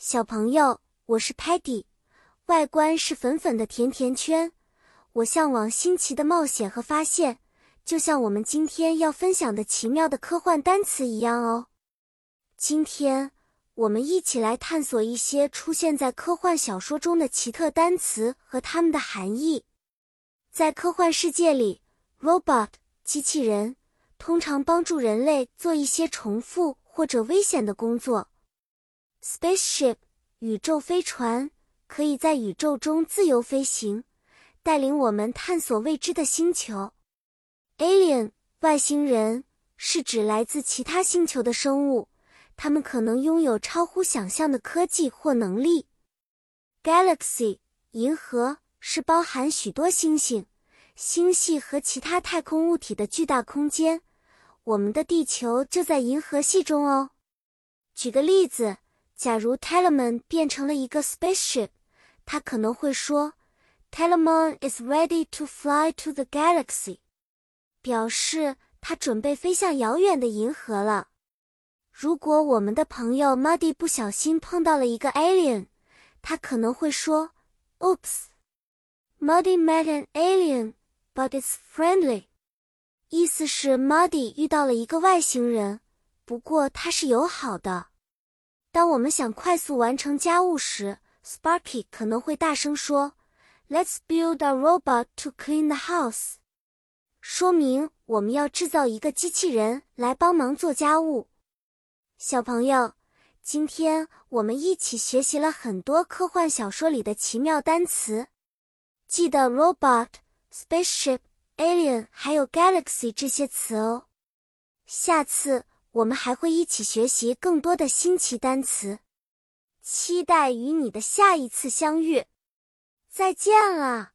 小朋友，我是 Patty，外观是粉粉的甜甜圈。我向往新奇的冒险和发现，就像我们今天要分享的奇妙的科幻单词一样哦。今天我们一起来探索一些出现在科幻小说中的奇特单词和它们的含义。在科幻世界里，robot 机器人通常帮助人类做一些重复或者危险的工作。Spaceship 宇宙飞船可以在宇宙中自由飞行，带领我们探索未知的星球。Alien 外星人是指来自其他星球的生物，他们可能拥有超乎想象的科技或能力。Galaxy 银河是包含许多星星。星系和其他太空物体的巨大空间，我们的地球就在银河系中哦。举个例子，假如 Telemon 变成了一个 spaceship，他可能会说：“Telemon is ready to fly to the galaxy”，表示他准备飞向遥远的银河了。如果我们的朋友 Muddy 不小心碰到了一个 alien，他可能会说：“Oops，Muddy met an alien。” But it's friendly，意思是 Muddy 遇到了一个外星人，不过他是友好的。当我们想快速完成家务时，Sparky 可能会大声说：“Let's build a robot to clean the house。”说明我们要制造一个机器人来帮忙做家务。小朋友，今天我们一起学习了很多科幻小说里的奇妙单词，记得 robot。spaceship、alien 还有 galaxy 这些词哦。下次我们还会一起学习更多的新奇单词，期待与你的下一次相遇。再见了。